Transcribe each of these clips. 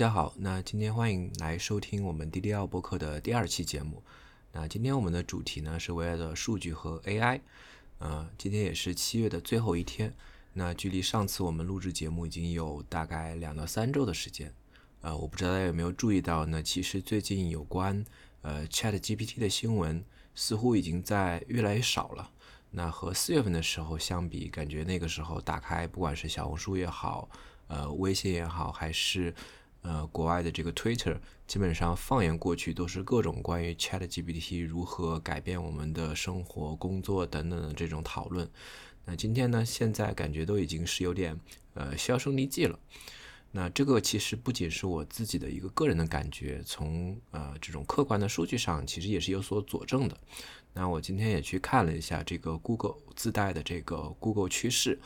大家好，那今天欢迎来收听我们 DDL 播客的第二期节目。那今天我们的主题呢是围绕着数据和 AI。呃，今天也是七月的最后一天，那距离上次我们录制节目已经有大概两到三周的时间。呃，我不知道大家有没有注意到呢？其实最近有关呃 Chat GPT 的新闻似乎已经在越来越少了。那和四月份的时候相比，感觉那个时候打开不管是小红书也好，呃，微信也好，还是呃，国外的这个 Twitter，基本上放眼过去都是各种关于 Chat GPT 如何改变我们的生活、工作等等的这种讨论。那今天呢，现在感觉都已经是有点呃销声匿迹了。那这个其实不仅是我自己的一个个人的感觉，从呃这种客观的数据上，其实也是有所佐证的。那我今天也去看了一下这个 Google 自带的这个 Google 趋势。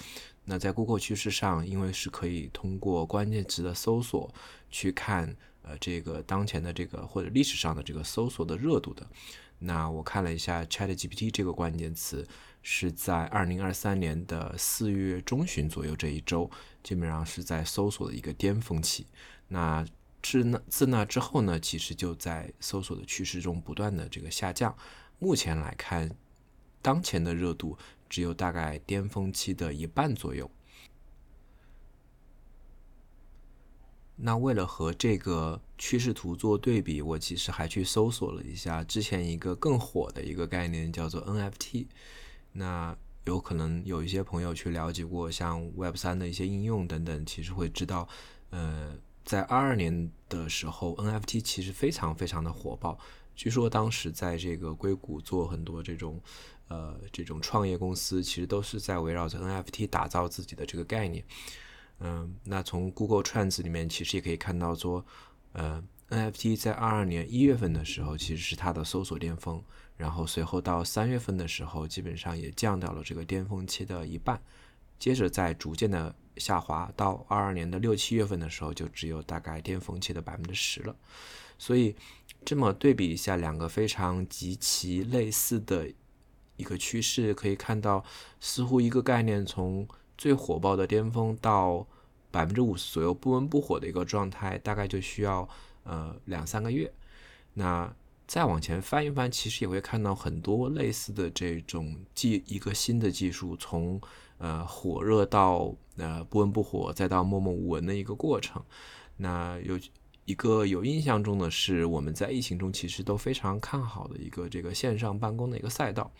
那在 Google 趋势上，因为是可以通过关键词的搜索去看，呃，这个当前的这个或者历史上的这个搜索的热度的。那我看了一下 ChatGPT 这个关键词是在二零二三年的四月中旬左右这一周，基本上是在搜索的一个巅峰期。那自那自那之后呢，其实就在搜索的趋势中不断的这个下降。目前来看，当前的热度。只有大概巅峰期的一半左右。那为了和这个趋势图做对比，我其实还去搜索了一下之前一个更火的一个概念，叫做 NFT。那有可能有一些朋友去了解过像 Web 三的一些应用等等，其实会知道，呃，在二二年的时候，NFT 其实非常非常的火爆。据说当时在这个硅谷做很多这种。呃，这种创业公司其实都是在围绕着 NFT 打造自己的这个概念。嗯，那从 Google Trends 里面其实也可以看到说，呃，NFT 在二二年一月份的时候其实是它的搜索巅峰，然后随后到三月份的时候基本上也降掉了这个巅峰期的一半，接着再逐渐的下滑，到二二年的六七月份的时候就只有大概巅峰期的百分之十了。所以这么对比一下，两个非常极其类似的。一个趋势可以看到，似乎一个概念从最火爆的巅峰到百分之五十左右不温不火的一个状态，大概就需要呃两三个月。那再往前翻一翻，其实也会看到很多类似的这种技一个新的技术从呃火热到呃不温不火，再到默默无闻的一个过程。那有。一个有印象中的是，我们在疫情中其实都非常看好的一个这个线上办公的一个赛道。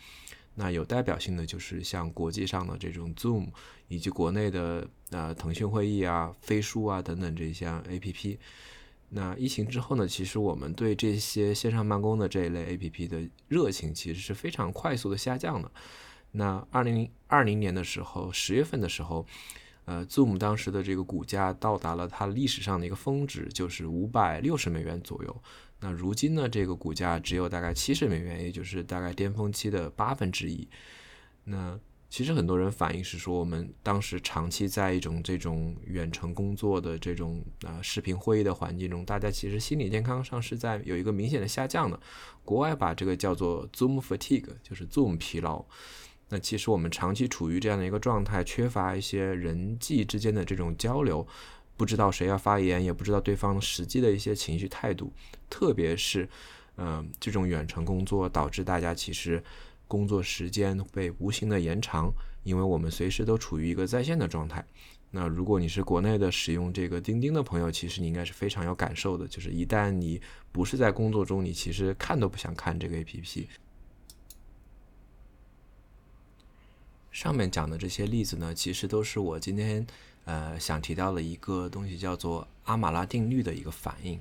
那有代表性的就是像国际上的这种 Zoom，以及国内的呃腾讯会议啊、飞书啊等等这些 APP。那疫情之后呢，其实我们对这些线上办公的这一类 APP 的热情其实是非常快速的下降的。那二零二零年的时候，十月份的时候。呃，Zoom 当时的这个股价到达了它历史上的一个峰值，就是五百六十美元左右。那如今呢，这个股价只有大概七十美元，也就是大概巅峰期的八分之一。那其实很多人反映是说，我们当时长期在一种这种远程工作的这种啊视频会议的环境中，大家其实心理健康上是在有一个明显的下降的。国外把这个叫做 Zoom fatigue，就是 Zoom 疲劳。那其实我们长期处于这样的一个状态，缺乏一些人际之间的这种交流，不知道谁要发言，也不知道对方实际的一些情绪态度。特别是，嗯，这种远程工作导致大家其实工作时间被无形的延长，因为我们随时都处于一个在线的状态。那如果你是国内的使用这个钉钉的朋友，其实你应该是非常有感受的，就是一旦你不是在工作中，你其实看都不想看这个 APP。上面讲的这些例子呢，其实都是我今天呃想提到的一个东西，叫做阿马拉定律的一个反应。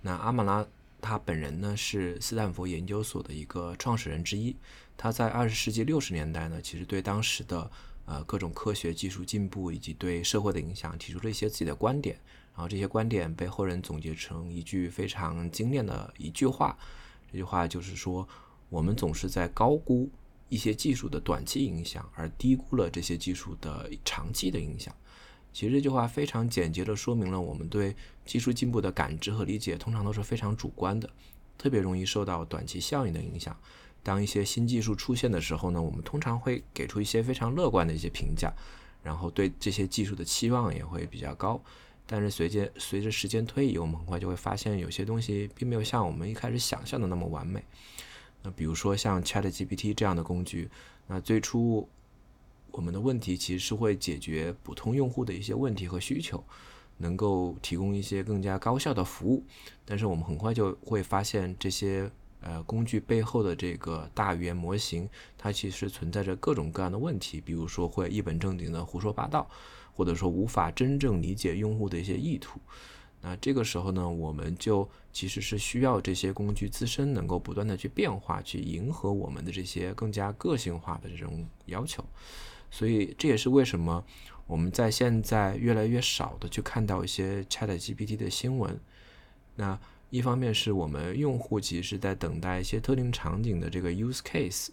那阿马拉他本人呢是斯坦福研究所的一个创始人之一，他在二十世纪六十年代呢，其实对当时的呃各种科学技术进步以及对社会的影响提出了一些自己的观点，然后这些观点被后人总结成一句非常精炼的一句话，这句话就是说，我们总是在高估。一些技术的短期影响，而低估了这些技术的长期的影响。其实这句话非常简洁地说明了我们对技术进步的感知和理解，通常都是非常主观的，特别容易受到短期效应的影响。当一些新技术出现的时候呢，我们通常会给出一些非常乐观的一些评价，然后对这些技术的期望也会比较高。但是随着随着时间推移，我们很快就会发现有些东西并没有像我们一开始想象的那么完美。那比如说像 ChatGPT 这样的工具，那最初我们的问题其实是会解决普通用户的一些问题和需求，能够提供一些更加高效的服务。但是我们很快就会发现这些呃工具背后的这个大语言模型，它其实存在着各种各样的问题，比如说会一本正经的胡说八道。或者说无法真正理解用户的一些意图，那这个时候呢，我们就其实是需要这些工具自身能够不断的去变化，去迎合我们的这些更加个性化的这种要求。所以这也是为什么我们在现在越来越少的去看到一些 Chat GPT 的新闻。那一方面是我们用户其实是在等待一些特定场景的这个 use case。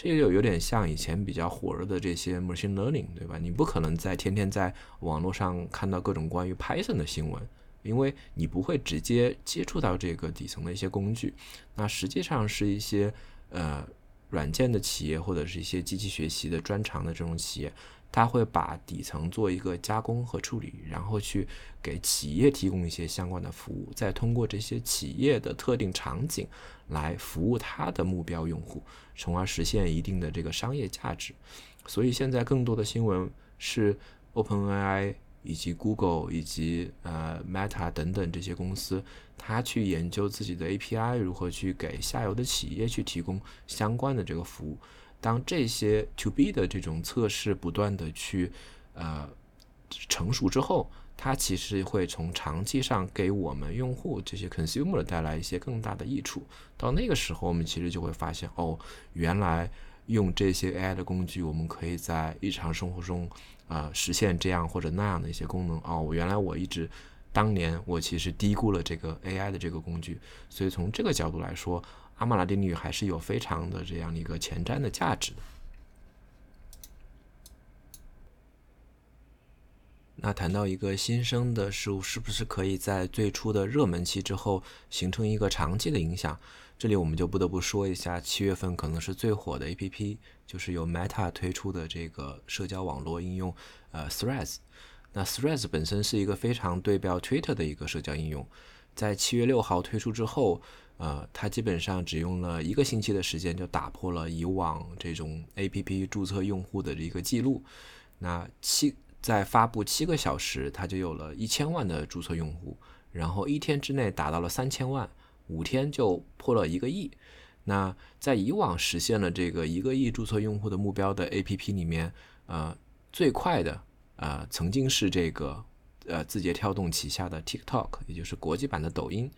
这就有点像以前比较火热的这些 machine learning，对吧？你不可能在天天在网络上看到各种关于 Python 的新闻，因为你不会直接接触到这个底层的一些工具。那实际上是一些呃软件的企业或者是一些机器学习的专长的这种企业。他会把底层做一个加工和处理，然后去给企业提供一些相关的服务，再通过这些企业的特定场景来服务他的目标用户，从而实现一定的这个商业价值。所以现在更多的新闻是 OpenAI 以及 Google 以及呃 Meta 等等这些公司，他去研究自己的 API 如何去给下游的企业去提供相关的这个服务。当这些 To B 的这种测试不断的去呃成熟之后，它其实会从长期上给我们用户这些 consumer 带来一些更大的益处。到那个时候，我们其实就会发现，哦，原来用这些 AI 的工具，我们可以在日常生活中啊实现这样或者那样的一些功能。哦，原来我一直当年我其实低估了这个 AI 的这个工具。所以从这个角度来说。阿马拉定律还是有非常的这样的一个前瞻的价值的。那谈到一个新生的事物，是不是可以在最初的热门期之后形成一个长期的影响？这里我们就不得不说一下，七月份可能是最火的 APP，就是由 Meta 推出的这个社交网络应用，呃，Threads。那 Threads 本身是一个非常对标 Twitter 的一个社交应用，在七月六号推出之后。呃，它基本上只用了一个星期的时间，就打破了以往这种 APP 注册用户的一个记录。那七在发布七个小时，它就有了一千万的注册用户，然后一天之内达到了三千万，五天就破了一个亿。那在以往实现了这个一个亿注册用户的目标的 APP 里面，呃，最快的呃曾经是这个呃字节跳动旗下的 TikTok，也就是国际版的抖音。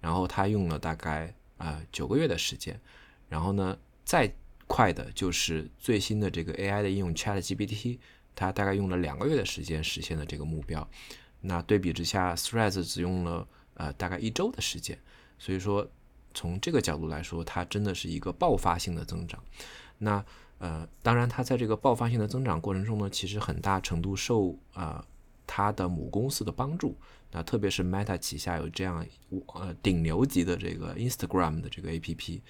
然后他用了大概啊九个月的时间，然后呢，再快的就是最新的这个 AI 的应用 ChatGPT，它大概用了两个月的时间实现了这个目标。那对比之下，Threads 只用了呃大概一周的时间。所以说，从这个角度来说，它真的是一个爆发性的增长。那呃，当然，它在这个爆发性的增长过程中呢，其实很大程度受啊它的母公司的帮助。那特别是 Meta 旗下有这样呃顶流级的这个 Instagram 的这个 APP，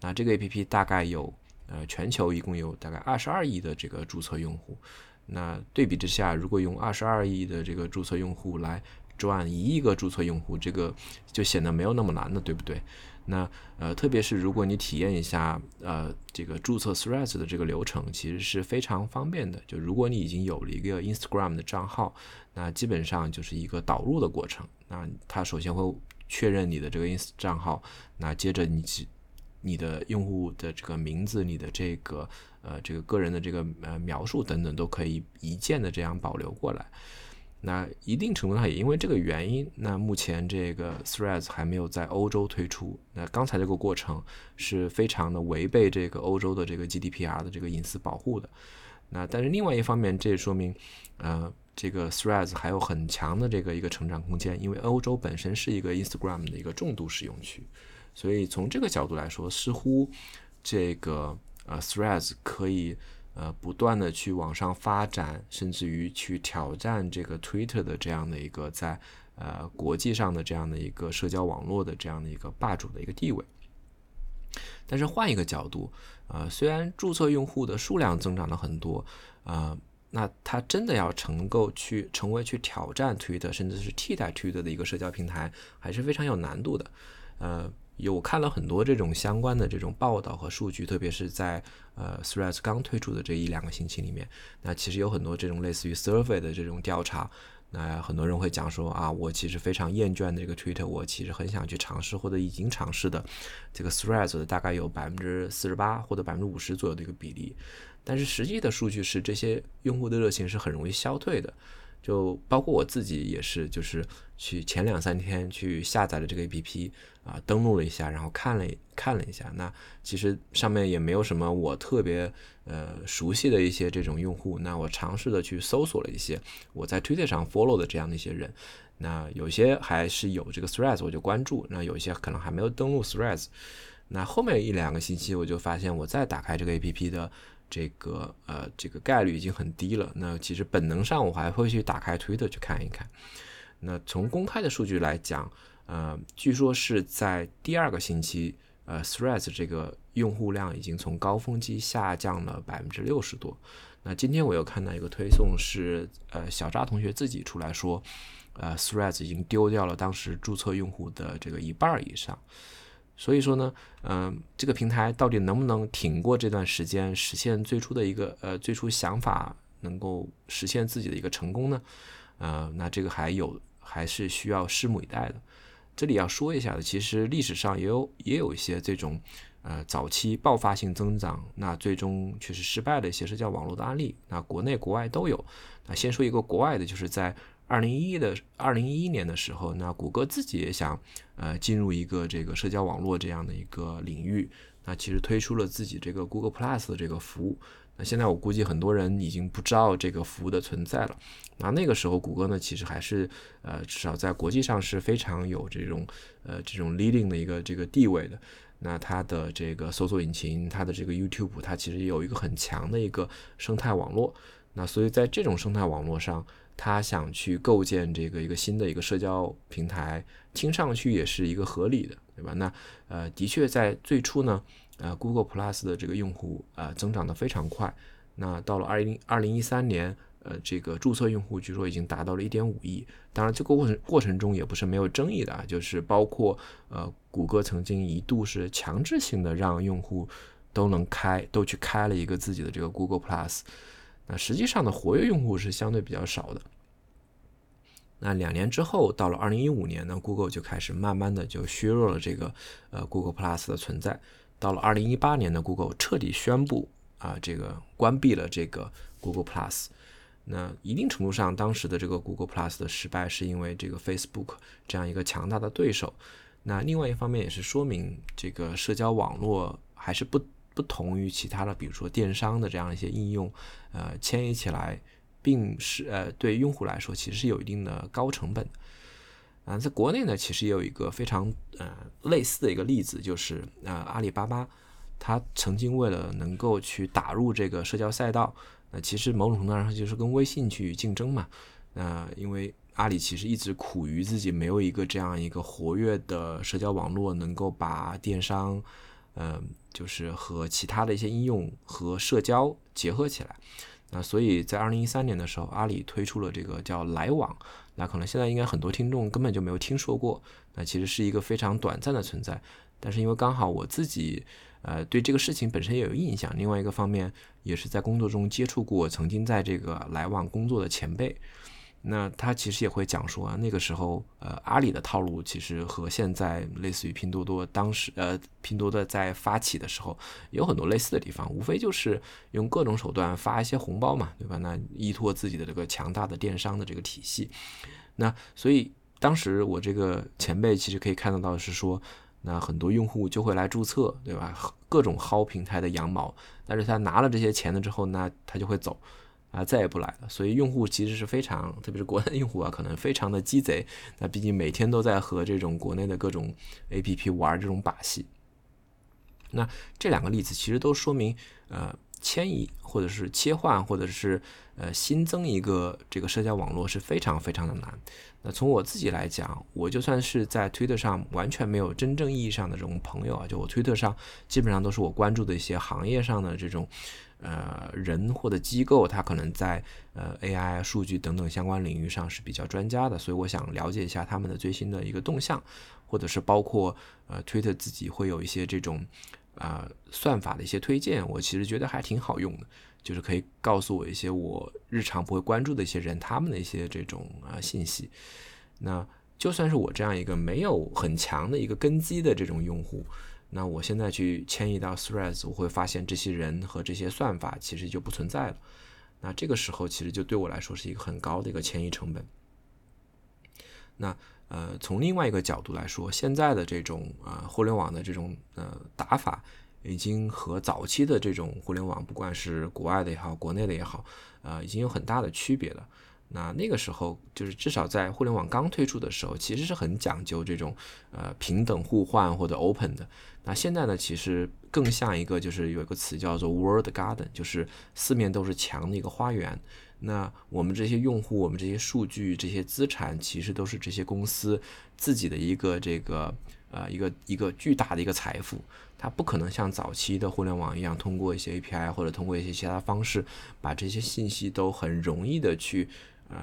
那这个 APP 大概有呃全球一共有大概二十二亿的这个注册用户。那对比之下，如果用二十二亿的这个注册用户来赚一亿个注册用户，这个就显得没有那么难了，对不对？那呃，特别是如果你体验一下呃这个注册 Threads 的这个流程，其实是非常方便的。就如果你已经有了一个 Instagram 的账号，那基本上就是一个导入的过程。那它首先会确认你的这个 ins 账号，那接着你你的用户的这个名字、你的这个呃这个个人的这个呃描述等等，都可以一键的这样保留过来。那一定程度上也因为这个原因，那目前这个 Threads 还没有在欧洲推出。那刚才这个过程是非常的违背这个欧洲的这个 GDPR 的这个隐私保护的。那但是另外一方面，这也说明，呃，这个 Threads 还有很强的这个一个成长空间，因为欧洲本身是一个 Instagram 的一个重度使用区，所以从这个角度来说，似乎这个呃 Threads 可以。呃，不断的去往上发展，甚至于去挑战这个 Twitter 的这样的一个在呃国际上的这样的一个社交网络的这样的一个霸主的一个地位。但是换一个角度，呃，虽然注册用户的数量增长了很多，呃，那它真的要成够去成为去挑战 Twitter，甚至是替代 Twitter 的一个社交平台，还是非常有难度的。呃，有看了很多这种相关的这种报道和数据，特别是在呃 Threads 刚推出的这一两个星期里面，那其实有很多这种类似于 survey 的这种调查。那很多人会讲说啊，我其实非常厌倦的这个 Twitter，我其实很想去尝试或者已经尝试的这个 Threads 大概有百分之四十八或者百分之五十左右的一个比例，但是实际的数据是这些用户的热情是很容易消退的。就包括我自己也是，就是去前两三天去下载了这个 APP 啊，登录了一下，然后看了看了一下，那其实上面也没有什么我特别呃熟悉的一些这种用户，那我尝试的去搜索了一些我在 Twitter 上 follow 的这样的一些人，那有些还是有这个 Threads 我就关注，那有些可能还没有登录 Threads，那后面一两个星期我就发现我再打开这个 A P P 的。这个呃，这个概率已经很低了。那其实本能上我还会去打开推特去看一看。那从公开的数据来讲，呃，据说是在第二个星期，呃，Threads 这个用户量已经从高峰期下降了百分之六十多。那今天我又看到一个推送是，呃，小扎同学自己出来说，呃，Threads 已经丢掉了当时注册用户的这个一半以上。所以说呢，嗯，这个平台到底能不能挺过这段时间，实现最初的一个呃最初想法能够实现自己的一个成功呢？呃，那这个还有还是需要拭目以待的。这里要说一下的，其实历史上也有也有一些这种呃早期爆发性增长，那最终却是失败的一些社交网络的案例，那国内国外都有。那先说一个国外的，就是在。二零一一的二零一一年的时候，那谷歌自己也想呃进入一个这个社交网络这样的一个领域，那其实推出了自己这个 Google Plus 的这个服务。那现在我估计很多人已经不知道这个服务的存在了。那那个时候谷歌呢，其实还是呃至少在国际上是非常有这种呃这种 leading 的一个这个地位的。那它的这个搜索引擎，它的这个 YouTube，它其实有一个很强的一个生态网络。那所以在这种生态网络上，他想去构建这个一个新的一个社交平台，听上去也是一个合理的，对吧？那呃，的确在最初呢，呃，Google Plus 的这个用户啊增长的非常快。那到了二零二零一三年，呃，这个注册用户据说已经达到了一点五亿。当然，这个过程过程中也不是没有争议的啊，就是包括呃，谷歌曾经一度是强制性的让用户都能开，都去开了一个自己的这个 Google Plus。那实际上的活跃用户是相对比较少的。那两年之后，到了二零一五年呢，Google 就开始慢慢的就削弱了这个呃 Google Plus 的存在。到了二零一八年呢，Google 彻底宣布啊这个关闭了这个 Google Plus。那一定程度上，当时的这个 Google Plus 的失败是因为这个 Facebook 这样一个强大的对手。那另外一方面也是说明这个社交网络还是不。不同于其他的，比如说电商的这样一些应用，呃，迁移起来，并是呃，对用户来说其实是有一定的高成本。啊，在国内呢，其实也有一个非常呃类似的一个例子，就是呃阿里巴巴，它曾经为了能够去打入这个社交赛道，那其实某种程度上就是跟微信去竞争嘛。那因为阿里其实一直苦于自己没有一个这样一个活跃的社交网络，能够把电商。嗯，就是和其他的一些应用和社交结合起来。那所以在二零一三年的时候，阿里推出了这个叫来往。那可能现在应该很多听众根本就没有听说过。那其实是一个非常短暂的存在。但是因为刚好我自己呃对这个事情本身也有印象，另外一个方面也是在工作中接触过曾经在这个来往工作的前辈。那他其实也会讲说啊，那个时候，呃，阿里的套路其实和现在类似于拼多多当时，呃，拼多多在发起的时候有很多类似的地方，无非就是用各种手段发一些红包嘛，对吧？那依托自己的这个强大的电商的这个体系。那所以当时我这个前辈其实可以看得到是说，那很多用户就会来注册，对吧？各种薅平台的羊毛，但是他拿了这些钱了之后，那他就会走。啊，再也不来了。所以用户其实是非常，特别是国内用户啊，可能非常的鸡贼。那毕竟每天都在和这种国内的各种 APP 玩这种把戏。那这两个例子其实都说明，呃，迁移或者是切换或者是呃新增一个这个社交网络是非常非常的难。那从我自己来讲，我就算是在推特上完全没有真正意义上的这种朋友啊，就我推特上基本上都是我关注的一些行业上的这种呃人或者机构，他可能在呃 AI 数据等等相关领域上是比较专家的，所以我想了解一下他们的最新的一个动向，或者是包括呃推特自己会有一些这种啊算法的一些推荐，我其实觉得还挺好用的。就是可以告诉我一些我日常不会关注的一些人，他们的一些这种啊信息。那就算是我这样一个没有很强的一个根基的这种用户，那我现在去迁移到 Threads，我会发现这些人和这些算法其实就不存在了。那这个时候其实就对我来说是一个很高的一个迁移成本。那呃，从另外一个角度来说，现在的这种啊互联网的这种呃打法。已经和早期的这种互联网，不管是国外的也好，国内的也好，呃，已经有很大的区别了。那那个时候，就是至少在互联网刚推出的时候，其实是很讲究这种呃平等互换或者 open 的。那现在呢，其实更像一个就是有一个词叫做 world garden，就是四面都是墙的一个花园。那我们这些用户，我们这些数据、这些资产，其实都是这些公司自己的一个这个呃一个一个巨大的一个财富。它不可能像早期的互联网一样，通过一些 API 或者通过一些其他方式，把这些信息都很容易的去呃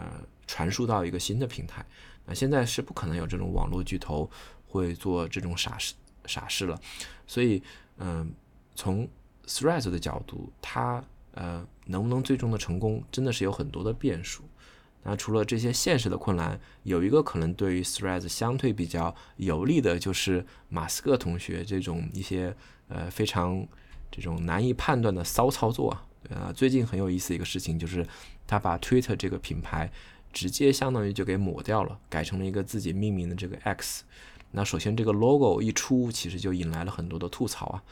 传输到一个新的平台。那现在是不可能有这种网络巨头会做这种傻事傻事了。所以，嗯，从 Threads 的角度，它呃能不能最终的成功，真的是有很多的变数。那除了这些现实的困难，有一个可能对于 Threads 相对比较有利的，就是马斯克同学这种一些呃非常这种难以判断的骚操作啊。呃，最近很有意思一个事情就是，他把 Twitter 这个品牌直接相当于就给抹掉了，改成了一个自己命名的这个 X。那首先这个 logo 一出，其实就引来了很多的吐槽啊。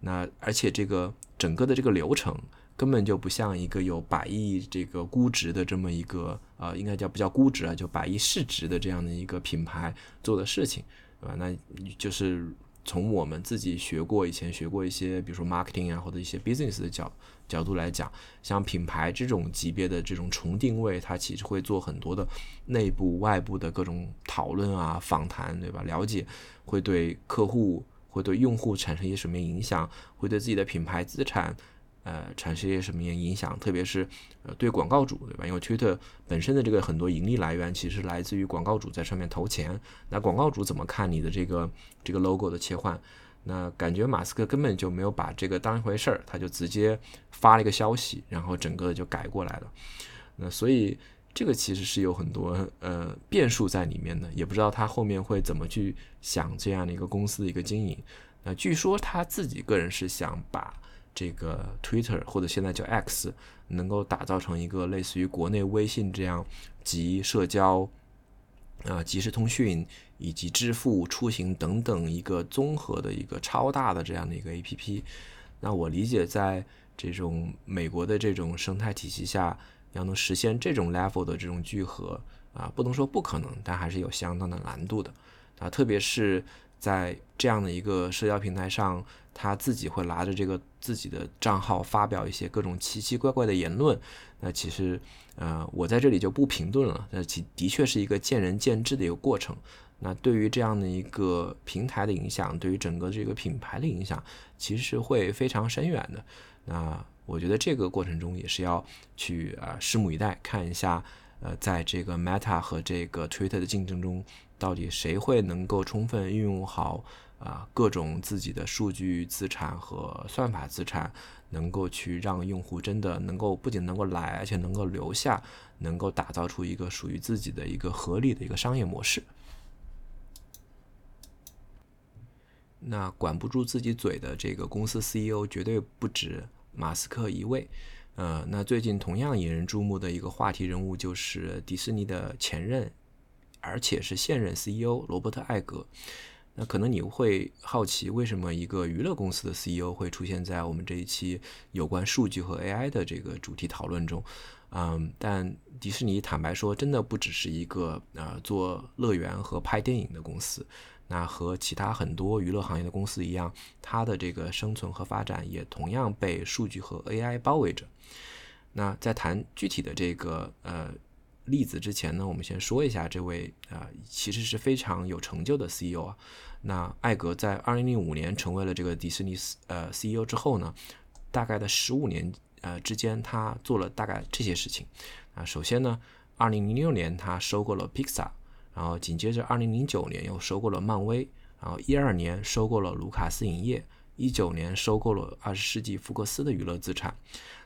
那而且这个整个的这个流程。根本就不像一个有百亿这个估值的这么一个呃，应该叫不叫估值啊，就百亿市值的这样的一个品牌做的事情，对吧？那就是从我们自己学过以前学过一些，比如说 marketing 啊或者一些 business 的角角度来讲，像品牌这种级别的这种重定位，它其实会做很多的内部外部的各种讨论啊、访谈，对吧？了解会对客户会对用户产生一些什么影响，会对自己的品牌资产。呃，产生一些什么样影响？特别是呃，对广告主，对吧？因为 Twitter 本身的这个很多盈利来源，其实来自于广告主在上面投钱。那广告主怎么看你的这个这个 logo 的切换？那感觉马斯克根本就没有把这个当一回事儿，他就直接发了一个消息，然后整个就改过来了。那所以这个其实是有很多呃变数在里面的，也不知道他后面会怎么去想这样的一个公司的一个经营。那据说他自己个人是想把。这个 Twitter 或者现在叫 X，能够打造成一个类似于国内微信这样集社交、啊即时通讯以及支付、出行等等一个综合的一个超大的这样的一个 APP。那我理解，在这种美国的这种生态体系下，要能实现这种 level 的这种聚合啊，不能说不可能，但还是有相当的难度的啊，特别是在这样的一个社交平台上。他自己会拿着这个自己的账号发表一些各种奇奇怪怪的言论，那其实，呃，我在这里就不评论了。那其的确是一个见仁见智的一个过程。那对于这样的一个平台的影响，对于整个这个品牌的影响，其实会非常深远的。那我觉得这个过程中也是要去啊，拭目以待，看一下，呃，在这个 Meta 和这个 Twitter 的竞争中，到底谁会能够充分运用好。啊，各种自己的数据资产和算法资产，能够去让用户真的能够不仅能够来，而且能够留下，能够打造出一个属于自己的一个合理的一个商业模式。那管不住自己嘴的这个公司 CEO 绝对不止马斯克一位。呃，那最近同样引人注目的一个话题人物就是迪士尼的前任，而且是现任 CEO 罗伯特艾格。那可能你会好奇，为什么一个娱乐公司的 CEO 会出现在我们这一期有关数据和 AI 的这个主题讨论中？嗯，但迪士尼坦白说，真的不只是一个呃做乐园和拍电影的公司。那和其他很多娱乐行业的公司一样，它的这个生存和发展也同样被数据和 AI 包围着。那在谈具体的这个呃例子之前呢，我们先说一下这位啊其实是非常有成就的 CEO 啊。那艾格在2005年成为了这个迪士尼呃 CEO 之后呢，大概的十五年呃之间，他做了大概这些事情啊。首先呢，2006年他收购了 Pixar。然后紧接着，二零零九年又收购了漫威，然后一二年收购了卢卡斯影业，一九年收购了二十世纪福克斯的娱乐资产。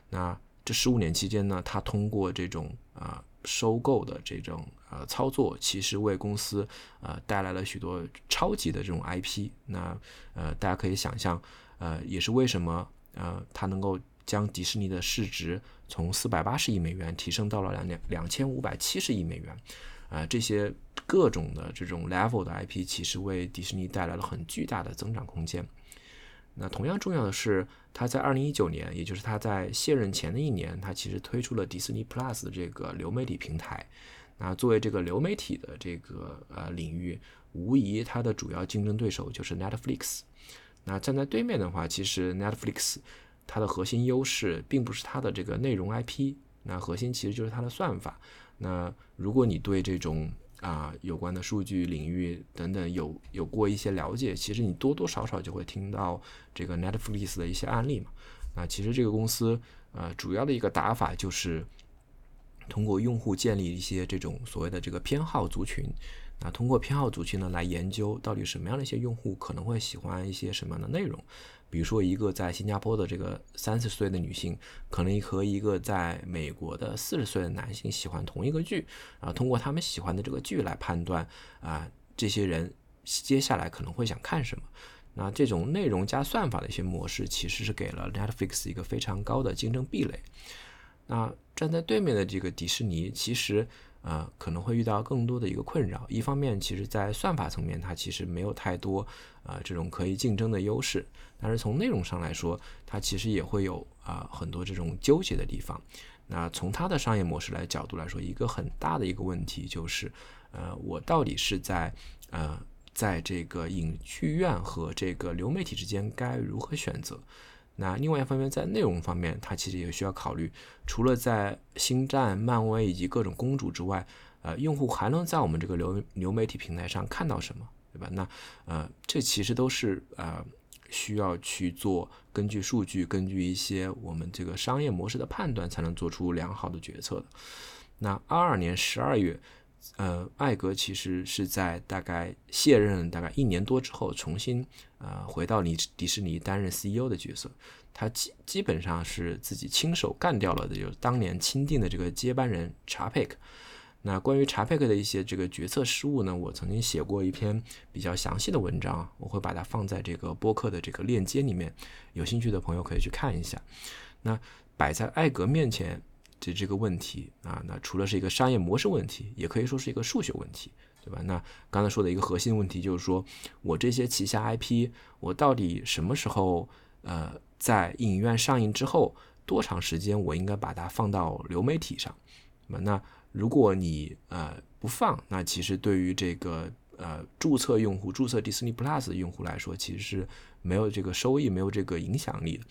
那这十五年期间呢，他通过这种啊收购的这种呃操作，其实为公司呃带来了许多超级的这种 IP。那呃大家可以想象，呃也是为什么呃他能够将迪士尼的市值从四百八十亿美元提升到了两两两千五百七十亿美元。啊，这些各种的这种 level 的 IP，其实为迪士尼带来了很巨大的增长空间。那同样重要的是，他在二零一九年，也就是他在卸任前的一年，他其实推出了迪士尼 Plus 的这个流媒体平台。那作为这个流媒体的这个呃领域，无疑它的主要竞争对手就是 Netflix。那站在对面的话，其实 Netflix 它的核心优势并不是它的这个内容 IP，那核心其实就是它的算法。那如果你对这种啊有关的数据领域等等有有过一些了解，其实你多多少少就会听到这个 Netflix 的一些案例嘛。那其实这个公司呃主要的一个打法就是通过用户建立一些这种所谓的这个偏好族群，那通过偏好族群呢来研究到底什么样的一些用户可能会喜欢一些什么样的内容。比如说，一个在新加坡的这个三十岁的女性，可能和一个在美国的四十岁的男性喜欢同一个剧，啊，通过他们喜欢的这个剧来判断啊，这些人接下来可能会想看什么。那这种内容加算法的一些模式，其实是给了 Netflix 一个非常高的竞争壁垒。那站在对面的这个迪士尼，其实。呃，可能会遇到更多的一个困扰。一方面，其实在算法层面，它其实没有太多呃这种可以竞争的优势；但是从内容上来说，它其实也会有啊很多这种纠结的地方。那从它的商业模式来角度来说，一个很大的一个问题就是，呃，我到底是在呃在这个影剧院和这个流媒体之间该如何选择？那另外一方面，在内容方面，它其实也需要考虑，除了在星战、漫威以及各种公主之外，呃，用户还能在我们这个流流媒体平台上看到什么，对吧？那呃，这其实都是呃需要去做，根据数据，根据一些我们这个商业模式的判断，才能做出良好的决策的。那二二年十二月。呃，艾格其实是在大概卸任大概一年多之后，重新呃回到迪迪士尼担任 CEO 的角色。他基基本上是自己亲手干掉了的，就是当年钦定的这个接班人查佩克。那关于查佩克的一些这个决策失误呢，我曾经写过一篇比较详细的文章，我会把它放在这个播客的这个链接里面，有兴趣的朋友可以去看一下。那摆在艾格面前。这这个问题啊，那除了是一个商业模式问题，也可以说是一个数学问题，对吧？那刚才说的一个核心问题就是说，我这些旗下 IP，我到底什么时候呃，在影院上映之后多长时间，我应该把它放到流媒体上？那，那如果你呃不放，那其实对于这个呃注册用户、注册 Disney Plus 的用户来说，其实是没有这个收益、没有这个影响力的。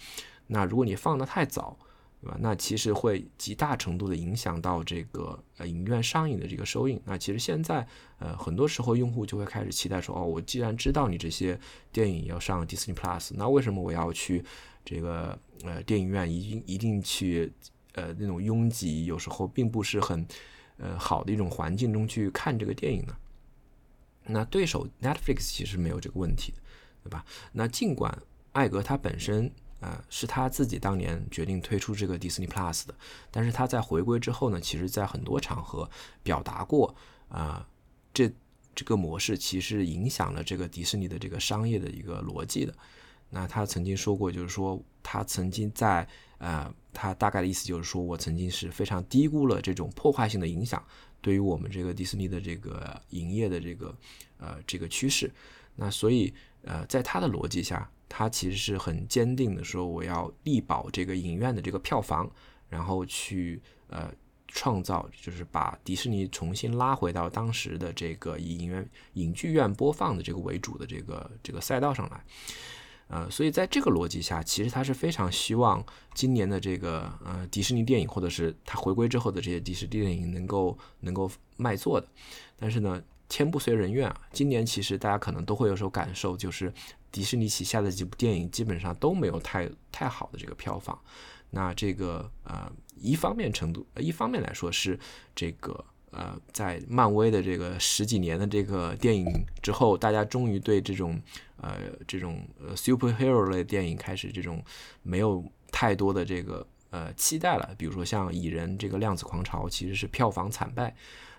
那如果你放的太早，对吧？那其实会极大程度的影响到这个呃影院上映的这个收映。那其实现在呃很多时候用户就会开始期待说，哦，我既然知道你这些电影要上 Disney Plus，那为什么我要去这个呃电影院一定一定去呃那种拥挤，有时候并不是很呃好的一种环境中去看这个电影呢？那对手 Netflix 其实没有这个问题，对吧？那尽管艾格他本身。呃，是他自己当年决定推出这个 Disney Plus 的，但是他在回归之后呢，其实在很多场合表达过，啊，这这个模式其实影响了这个迪士尼的这个商业的一个逻辑的。那他曾经说过，就是说他曾经在，呃，他大概的意思就是说我曾经是非常低估了这种破坏性的影响对于我们这个迪士尼的这个营业的这个，呃，这个趋势。那所以，呃，在他的逻辑下。他其实是很坚定的说，我要力保这个影院的这个票房，然后去呃创造，就是把迪士尼重新拉回到当时的这个以影院、影剧院播放的这个为主的这个这个赛道上来。呃，所以在这个逻辑下，其实他是非常希望今年的这个呃迪士尼电影，或者是他回归之后的这些迪士尼电影能够能够卖座的。但是呢，天不遂人愿啊，今年其实大家可能都会有所感受，就是迪士尼旗下的几部电影基本上都没有太太好的这个票房。那这个呃，一方面程度，一方面来说是这个。呃，在漫威的这个十几年的这个电影之后，大家终于对这种呃这种呃 superhero 类电影开始这种没有太多的这个呃期待了。比如说像蚁人这个量子狂潮，其实是票房惨败。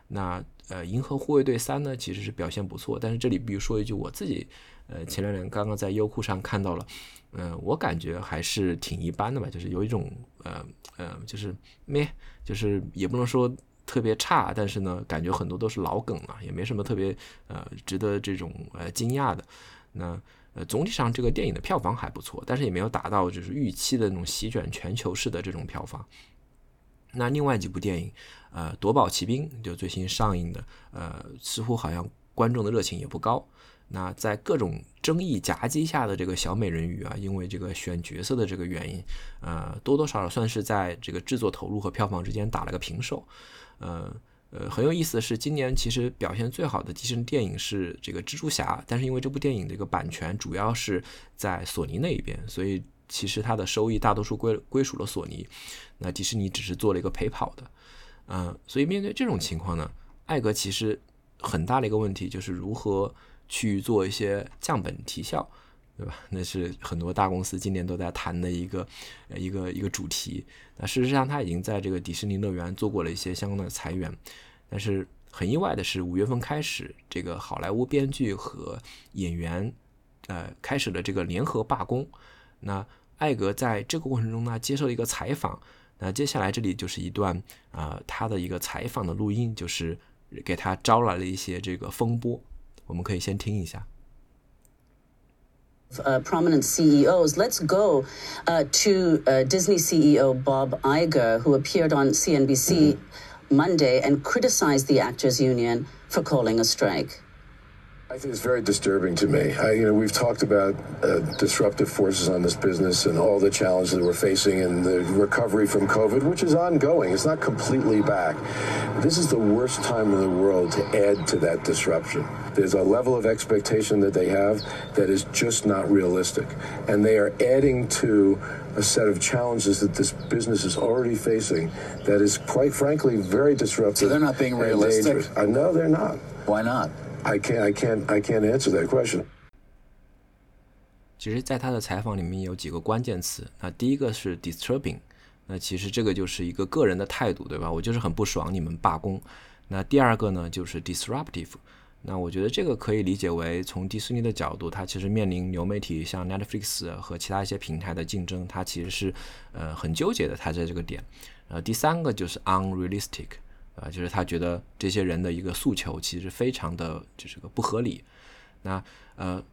那呃银河护卫队三呢，其实是表现不错。但是这里比如说一句，我自己呃前两年刚刚在优酷上看到了，嗯，我感觉还是挺一般的吧，就是有一种呃呃就是咩，就是也不能说。特别差，但是呢，感觉很多都是老梗了，也没什么特别呃值得这种呃惊讶的。那呃总体上这个电影的票房还不错，但是也没有达到就是预期的那种席卷全球式的这种票房。那另外几部电影，呃，《夺宝奇兵》就最新上映的，呃，似乎好像观众的热情也不高。那在各种争议夹击下的这个小美人鱼啊，因为这个选角色的这个原因，呃，多多少少算是在这个制作投入和票房之间打了个平手。呃呃，很有意思的是，今年其实表现最好的迪士尼电影是这个蜘蛛侠，但是因为这部电影的一个版权主要是在索尼那一边，所以其实它的收益大多数归归属了索尼，那迪士尼只是做了一个陪跑的。嗯，所以面对这种情况呢，艾格其实很大的一个问题就是如何去做一些降本提效。对吧？那是很多大公司今年都在谈的一个一个一个主题。那事实上，他已经在这个迪士尼乐园做过了一些相关的裁员。但是很意外的是，五月份开始，这个好莱坞编剧和演员呃开始了这个联合罢工。那艾格在这个过程中呢，接受了一个采访。那接下来这里就是一段啊他的一个采访的录音，就是给他招来了一些这个风波。我们可以先听一下。uh, prominent CEOs. Let's go uh, to uh, Disney CEO Bob Iger, who appeared on CNBC mm-hmm. Monday and criticized the Actors Union for calling a strike. I think it's very disturbing to me. I, you know, we've talked about uh, disruptive forces on this business and all the challenges that we're facing and the recovery from COVID, which is ongoing. It's not completely back. This is the worst time in the world to add to that disruption. There's a level of expectation that they have that is just not realistic. And they are adding to a set of challenges that this business is already facing that is, quite frankly, very disruptive. So they're not being realistic? I know they're not. Why not? I can't, I can't, I can't answer that question. 其实，在他的采访里面有几个关键词。那第一个是 disturbing，那其实这个就是一个个人的态度，对吧？我就是很不爽你们罢工。那第二个呢，就是 disruptive。那我觉得这个可以理解为，从迪士尼的角度，它其实面临流媒体像 Netflix 和其他一些平台的竞争，它其实是呃很纠结的。它在这个点。呃，第三个就是 unrealistic。啊，就是他觉得这些人的一个诉求其实非常的就是个不合理。那呃，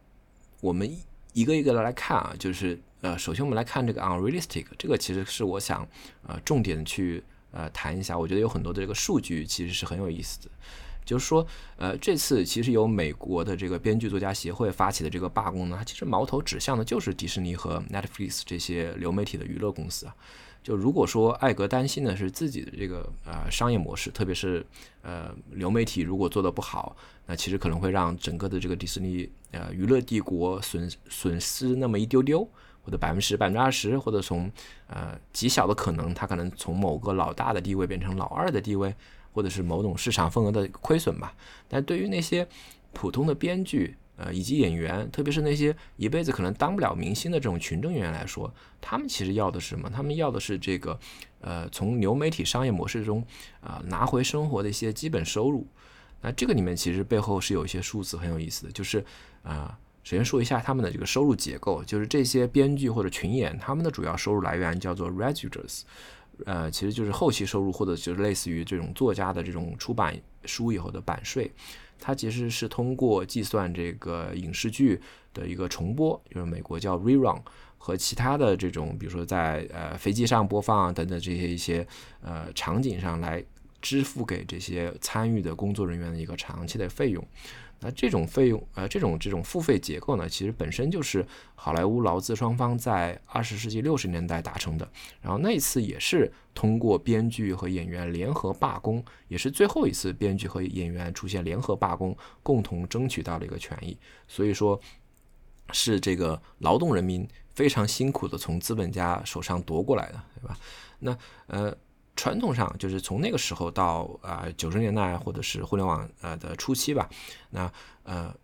我们一个一个的来看啊，就是呃，首先我们来看这个 unrealistic，这个其实是我想呃重点去呃谈一下。我觉得有很多的这个数据其实是很有意思的，就是说呃，这次其实由美国的这个编剧作家协会发起的这个罢工呢，它其实矛头指向的就是迪士尼和 Netflix 这些流媒体的娱乐公司啊。就如果说艾格担心的是自己的这个呃商业模式，特别是呃流媒体如果做得不好，那其实可能会让整个的这个迪士尼呃娱乐帝国损损失那么一丢丢，或者百分之十、百分之二十，或者从呃极小的可能，它可能从某个老大的地位变成老二的地位，或者是某种市场份额的亏损吧。但对于那些普通的编剧，呃，以及演员，特别是那些一辈子可能当不了明星的这种群众演员来说，他们其实要的是什么？他们要的是这个，呃，从流媒体商业模式中啊拿回生活的一些基本收入。那这个里面其实背后是有一些数字很有意思的，就是啊，首先说一下他们的这个收入结构，就是这些编剧或者群演，他们的主要收入来源叫做 residuals，呃，其实就是后期收入或者就是类似于这种作家的这种出版书以后的版税。它其实是通过计算这个影视剧的一个重播，就是美国叫 rerun，和其他的这种，比如说在呃飞机上播放啊等等这些一些呃场景上来支付给这些参与的工作人员的一个长期的费用。那这种费用，呃，这种这种付费结构呢，其实本身就是好莱坞劳资双方在二十世纪六十年代达成的。然后那一次也是通过编剧和演员联合罢工，也是最后一次编剧和演员出现联合罢工，共同争取到了一个权益。所以说，是这个劳动人民非常辛苦的从资本家手上夺过来的，对吧？那呃。传统上就是从那个时候到啊九十年代或者是互联网呃的初期吧，那呃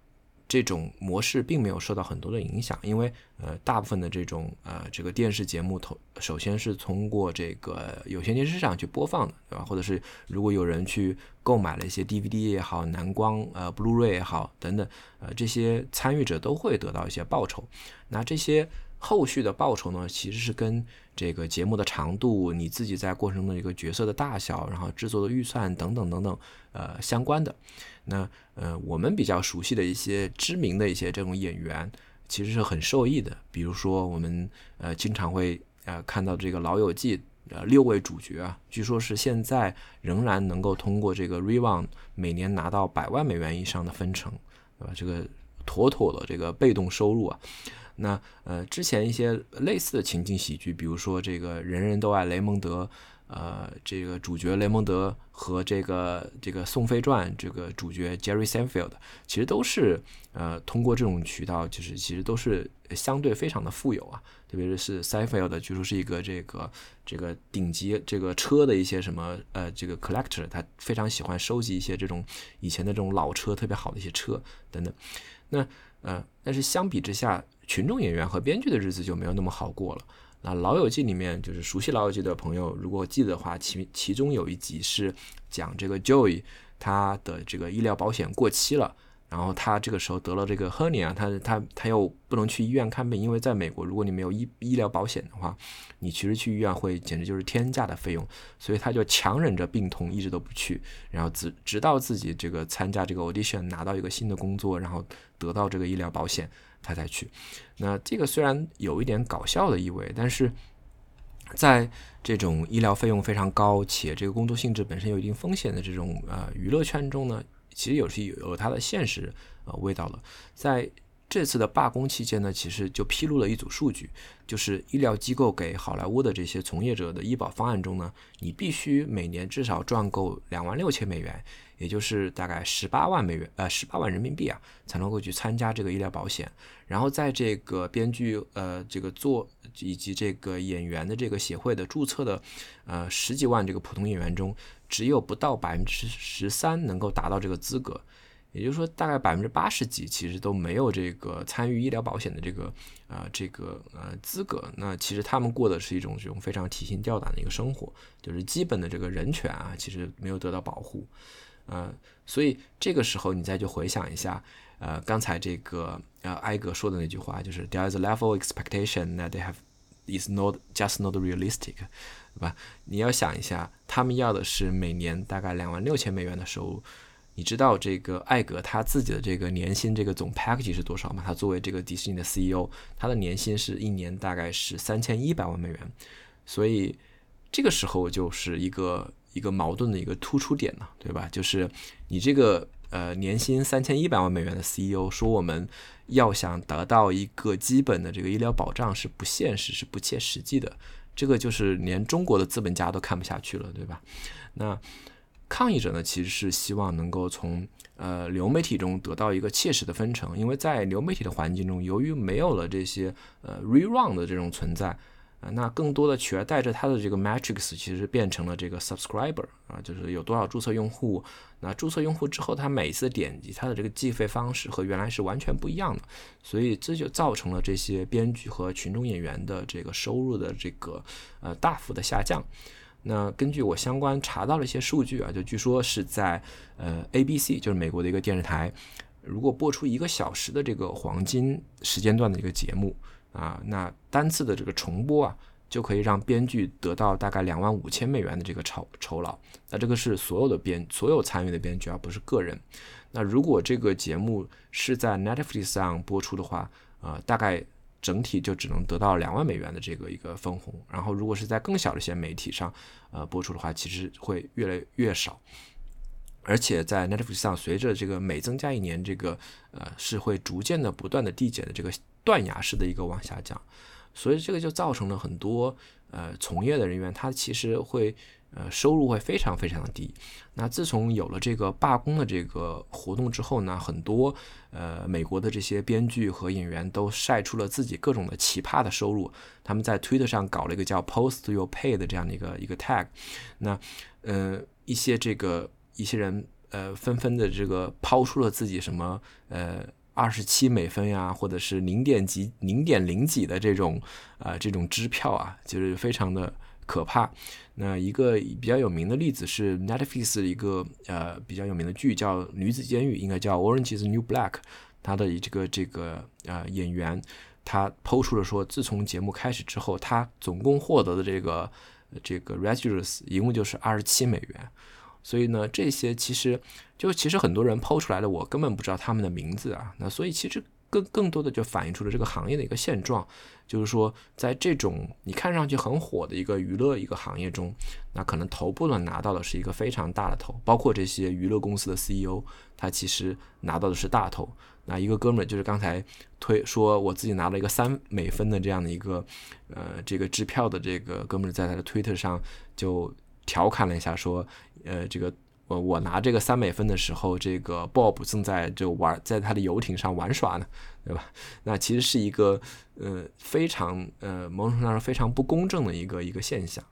这种模式并没有受到很多的影响，因为呃大部分的这种呃这个电视节目头首先是通过这个有线电视上去播放的，对吧？或者是如果有人去购买了一些 DVD 也好、蓝光呃 Blu-ray 也好等等，呃这些参与者都会得到一些报酬。那这些后续的报酬呢，其实是跟这个节目的长度、你自己在过程中的一个角色的大小，然后制作的预算等等等等，呃，相关的。那呃，我们比较熟悉的一些知名的一些这种演员，其实是很受益的。比如说，我们呃经常会呃看到这个《老友记》呃六位主角啊，据说是现在仍然能够通过这个 Rerun 每年拿到百万美元以上的分成，对吧？这个妥妥的这个被动收入啊。那呃，之前一些类似的情景喜剧，比如说这个人人都爱雷蒙德，呃，这个主角雷蒙德和这个这个《宋飞传》这个主角 Jerry Seinfeld，其实都是呃通过这种渠道，就是其实都是相对非常的富有啊。特别是 Seinfeld，据说是一个这个这个顶级这个车的一些什么呃这个 collector，他非常喜欢收集一些这种以前的这种老车，特别好的一些车等等。那呃，但是相比之下，群众演员和编剧的日子就没有那么好过了。那《老友记》里面，就是熟悉《老友记》的朋友，如果记得的话，其其中有一集是讲这个 Joey 他的这个医疗保险过期了。然后他这个时候得了这个 hernia，他他他又不能去医院看病，因为在美国，如果你没有医医疗保险的话，你其实去医院会简直就是天价的费用，所以他就强忍着病痛一直都不去，然后直直到自己这个参加这个 audition 拿到一个新的工作，然后得到这个医疗保险，他才去。那这个虽然有一点搞笑的意味，但是在这种医疗费用非常高且这个工作性质本身有一定风险的这种呃娱乐圈中呢。其实有是有它的现实呃味道了，在这次的罢工期间呢，其实就披露了一组数据，就是医疗机构给好莱坞的这些从业者的医保方案中呢，你必须每年至少赚够两万六千美元，也就是大概十八万美元呃十八万人民币啊，才能够去参加这个医疗保险。然后在这个编剧呃这个做以及这个演员的这个协会的注册的呃十几万这个普通演员中。只有不到百分之十三能够达到这个资格，也就是说，大概百分之八十几其实都没有这个参与医疗保险的这个啊这个呃资格。那其实他们过的是一种这种非常提心吊胆的一个生活，就是基本的这个人权啊，其实没有得到保护。呃，所以这个时候你再去回想一下，呃，刚才这个呃艾格说的那句话，就是 There is a level expectation that they have is not just not realistic。对吧？你要想一下，他们要的是每年大概两万六千美元的收入。你知道这个艾格他自己的这个年薪这个总 package 是多少吗？他作为这个迪士尼的 CEO，他的年薪是一年大概是三千一百万美元。所以这个时候就是一个一个矛盾的一个突出点呢，对吧？就是你这个呃年薪三千一百万美元的 CEO 说我们要想得到一个基本的这个医疗保障是不现实、是不切实际的。这个就是连中国的资本家都看不下去了，对吧？那抗议者呢，其实是希望能够从呃流媒体中得到一个切实的分成，因为在流媒体的环境中，由于没有了这些呃 rerun 的这种存在。啊那更多的取而代之，它的这个 matrix 其实变成了这个 subscriber 啊，就是有多少注册用户。那注册用户之后，他每次点击，它的这个计费方式和原来是完全不一样的。所以这就造成了这些编剧和群众演员的这个收入的这个呃大幅的下降。那根据我相关查到了一些数据啊，就据说是在呃 ABC 就是美国的一个电视台，如果播出一个小时的这个黄金时间段的一个节目。啊，那单次的这个重播啊，就可以让编剧得到大概两万五千美元的这个酬酬劳。那这个是所有的编所有参与的编剧而不是个人。那如果这个节目是在 Netflix 上播出的话，呃，大概整体就只能得到两万美元的这个一个分红。然后如果是在更小的一些媒体上，呃，播出的话，其实会越来越少。而且在 Netflix 上，随着这个每增加一年，这个呃是会逐渐的不断的递减的这个断崖式的一个往下降，所以这个就造成了很多呃从业的人员，他其实会呃收入会非常非常的低。那自从有了这个罢工的这个活动之后呢，很多呃美国的这些编剧和演员都晒出了自己各种的奇葩的收入，他们在推特上搞了一个叫 Post Your Pay 的这样的一个一个 tag，那呃一些这个。一些人呃纷纷的这个抛出了自己什么呃二十七美分呀，或者是零点几零点零几的这种啊这种支票啊，就是非常的可怕。那一个比较有名的例子是 Netflix 一个呃比较有名的剧叫《女子监狱》，应该叫《Orange Is New Black》。它的这个这个呃演员他抛出了说，自从节目开始之后，他总共获得的这个这个 residuals 一共就是二十七美元。所以呢，这些其实就其实很多人抛出来的，我根本不知道他们的名字啊。那所以其实更更多的就反映出了这个行业的一个现状，就是说在这种你看上去很火的一个娱乐一个行业中，那可能头部呢拿到的是一个非常大的头，包括这些娱乐公司的 CEO，他其实拿到的是大头。那一个哥们儿就是刚才推说我自己拿了一个三美分的这样的一个呃这个支票的这个哥们儿，在他的推特上就。调侃了一下，说，呃，这个我我拿这个三美分的时候，这个 Bob 正在就玩在他的游艇上玩耍呢，对吧？那其实是一个呃非常呃某种程度上非常不公正的一个一个现象。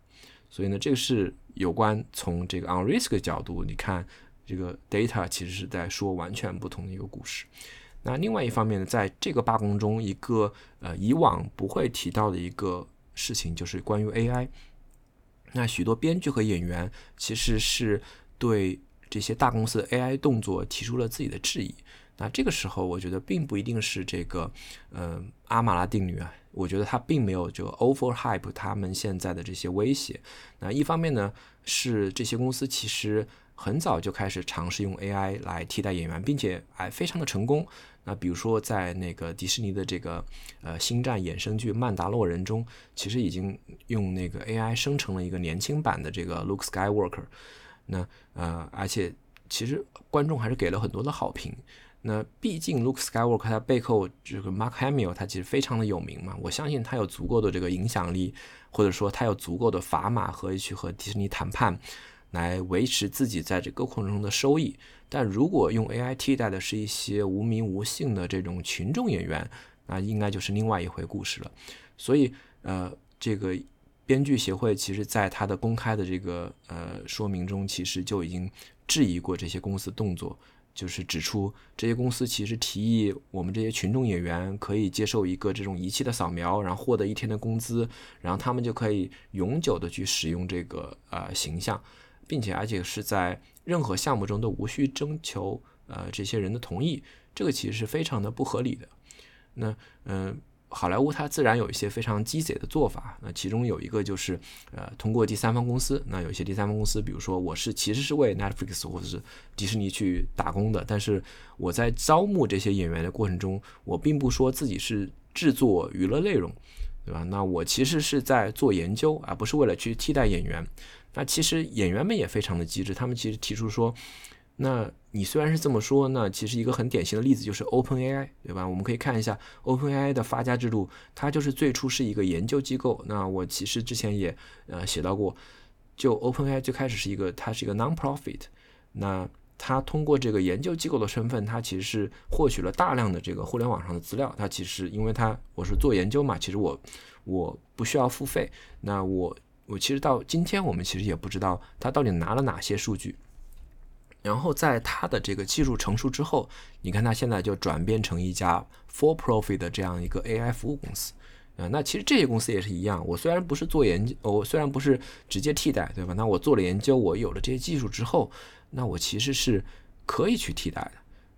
所以呢，这个是有关从这个 on risk 的角度，你看这个 data 其实是在说完全不同的一个故事。那另外一方面呢，在这个罢工中，一个呃以往不会提到的一个事情，就是关于 AI。那许多编剧和演员其实是对这些大公司的 AI 动作提出了自己的质疑。那这个时候，我觉得并不一定是这个，嗯，阿马拉定律啊。我觉得它并没有就 overhype 他们现在的这些威胁。那一方面呢，是这些公司其实很早就开始尝试用 AI 来替代演员，并且还非常的成功。那比如说，在那个迪士尼的这个呃星战衍生剧《曼达洛人》中，其实已经用那个 AI 生成了一个年轻版的这个 Luke Skywalker。那呃，而且其实观众还是给了很多的好评。那毕竟 Luke Skywalker 他背后这个 Mark Hamill 他其实非常的有名嘛，我相信他有足够的这个影响力，或者说他有足够的砝码可以去和迪士尼谈判。来维持自己在这个过程中的收益，但如果用 AI 替代的是一些无名无姓的这种群众演员，那应该就是另外一回故事了。所以，呃，这个编剧协会其实在他的公开的这个呃说明中，其实就已经质疑过这些公司动作，就是指出这些公司其实提议我们这些群众演员可以接受一个这种仪器的扫描，然后获得一天的工资，然后他们就可以永久的去使用这个呃形象。并且，而且是在任何项目中都无需征求呃这些人的同意，这个其实是非常的不合理的。那嗯，好莱坞它自然有一些非常鸡贼的做法，那其中有一个就是呃通过第三方公司，那有一些第三方公司，比如说我是其实是为 Netflix 或者是迪士尼去打工的，但是我在招募这些演员的过程中，我并不说自己是制作娱乐内容，对吧？那我其实是在做研究，而不是为了去替代演员。那其实演员们也非常的机智，他们其实提出说，那你虽然是这么说，那其实一个很典型的例子就是 OpenAI，对吧？我们可以看一下 OpenAI 的发家之路，它就是最初是一个研究机构。那我其实之前也呃写到过，就 OpenAI 最开始是一个它是一个 non-profit，那他通过这个研究机构的身份，他其实是获取了大量的这个互联网上的资料。他其实因为他我是做研究嘛，其实我我不需要付费，那我。我其实到今天，我们其实也不知道他到底拿了哪些数据。然后在他的这个技术成熟之后，你看他现在就转变成一家 for profit 的这样一个 AI 服务公司。啊，那其实这些公司也是一样。我虽然不是做研究，我虽然不是直接替代，对吧？那我做了研究，我有了这些技术之后，那我其实是可以去替代的。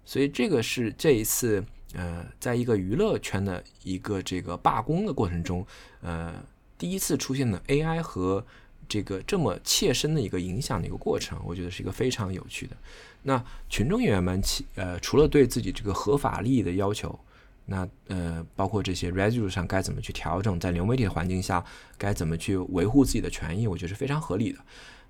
所以这个是这一次呃，在一个娱乐圈的一个这个罢工的过程中，呃。第一次出现的 AI 和这个这么切身的一个影响的一个过程，我觉得是一个非常有趣的。那群众演员们，其呃除了对自己这个合法利益的要求，那呃，包括这些 residual 上该怎么去调整，在流媒体的环境下该怎么去维护自己的权益，我觉得是非常合理的。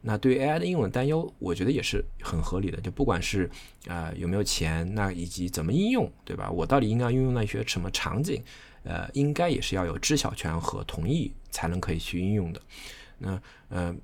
那对于 AI 的应用的担忧，我觉得也是很合理的。就不管是呃有没有钱，那以及怎么应用，对吧？我到底应该运用那些什么场景？呃，应该也是要有知晓权和同意才能可以去应用的。那呃，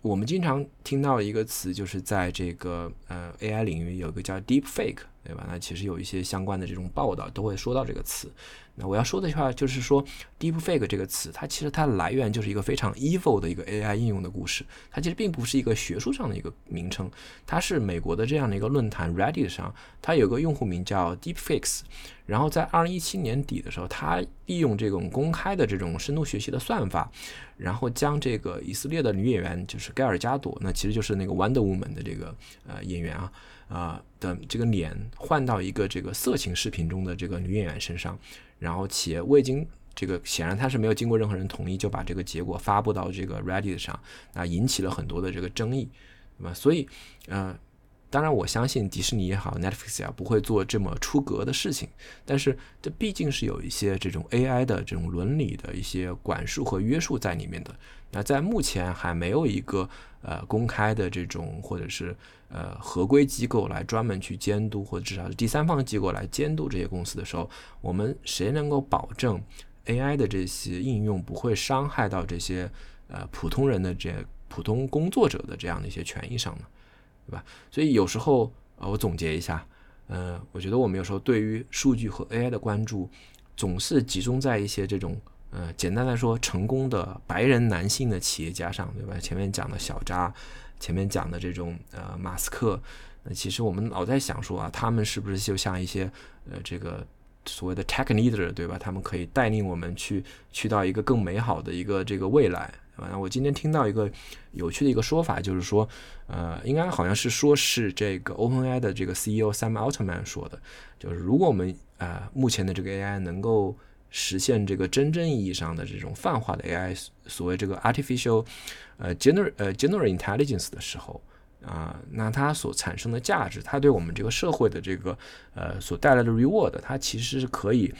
我们经常听到一个词，就是在这个呃 AI 领域有一个叫 Deep Fake，对吧？那其实有一些相关的这种报道都会说到这个词。那我要说的话就是说，deepfake 这个词，它其实它的来源就是一个非常 evil 的一个 AI 应用的故事。它其实并不是一个学术上的一个名称，它是美国的这样的一个论坛 Reddit 上，它有个用户名叫 Deepfake。然后在二零一七年底的时候，它利用这种公开的这种深度学习的算法，然后将这个以色列的女演员就是盖尔加朵，那其实就是那个 Wonder Woman 的这个呃演员啊啊的这个脸换到一个这个色情视频中的这个女演员身上。然后且未经这个，显然他是没有经过任何人同意就把这个结果发布到这个 Reddit 上，那引起了很多的这个争议，对吧？所以，呃，当然我相信迪士尼也好，Netflix 也好，不会做这么出格的事情，但是这毕竟是有一些这种 AI 的这种伦理的一些管束和约束在里面的。那在目前还没有一个呃公开的这种或者是呃合规机构来专门去监督，或者至少是第三方机构来监督这些公司的时候，我们谁能够保证 AI 的这些应用不会伤害到这些呃普通人的这普通工作者的这样的一些权益上呢？对吧？所以有时候呃我总结一下，呃，我觉得我们有时候对于数据和 AI 的关注总是集中在一些这种。呃，简单来说，成功的白人男性的企业家上，对吧？前面讲的小扎，前面讲的这种呃马斯克，那其实我们老在想说啊，他们是不是就像一些呃这个所谓的 tech leader，对吧？他们可以带领我们去去到一个更美好的一个这个未来。啊，我今天听到一个有趣的一个说法，就是说，呃，应该好像是说是这个 OpenAI 的这个 CEO Sam Altman 说的，就是如果我们啊目前的这个 AI 能够实现这个真正意义上的这种泛化的 AI，所谓这个 artificial，呃，general 呃 general intelligence 的时候啊，那它所产生的价值，它对我们这个社会的这个呃所带来的 reward，它其实是可以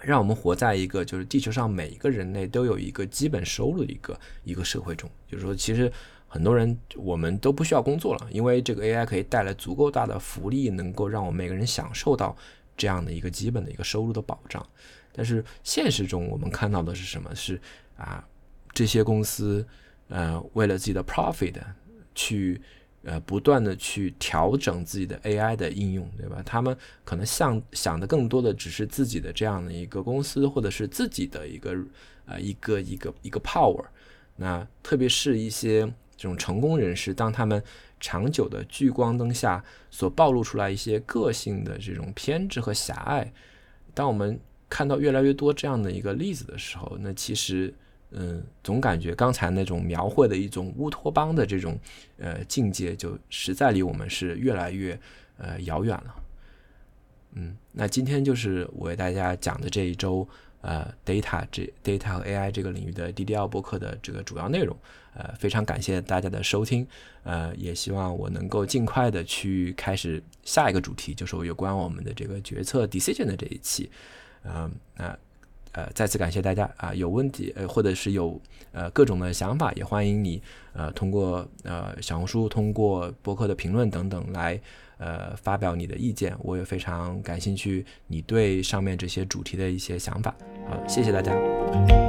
让我们活在一个就是地球上每一个人类都有一个基本收入的一个一个社会中。就是说，其实很多人我们都不需要工作了，因为这个 AI 可以带来足够大的福利，能够让我们每个人享受到这样的一个基本的一个收入的保障。但是现实中我们看到的是什么？是啊，这些公司呃为了自己的 profit 去呃不断的去调整自己的 AI 的应用，对吧？他们可能想想的更多的只是自己的这样的一个公司，或者是自己的一个呃一个一个一个 power。那特别是一些这种成功人士，当他们长久的聚光灯下所暴露出来一些个性的这种偏执和狭隘，当我们看到越来越多这样的一个例子的时候，那其实，嗯，总感觉刚才那种描绘的一种乌托邦的这种呃境界，就实在离我们是越来越呃遥远了。嗯，那今天就是我为大家讲的这一周呃 data 这 data 和 AI 这个领域的 DDL 博客的这个主要内容。呃，非常感谢大家的收听，呃，也希望我能够尽快的去开始下一个主题，就是有关我们的这个决策 decision 的这一期。嗯，那呃，再次感谢大家啊！有问题呃，或者是有呃各种的想法，也欢迎你呃通过呃小红书、通过博客的评论等等来呃发表你的意见。我也非常感兴趣你对上面这些主题的一些想法。好，谢谢大家。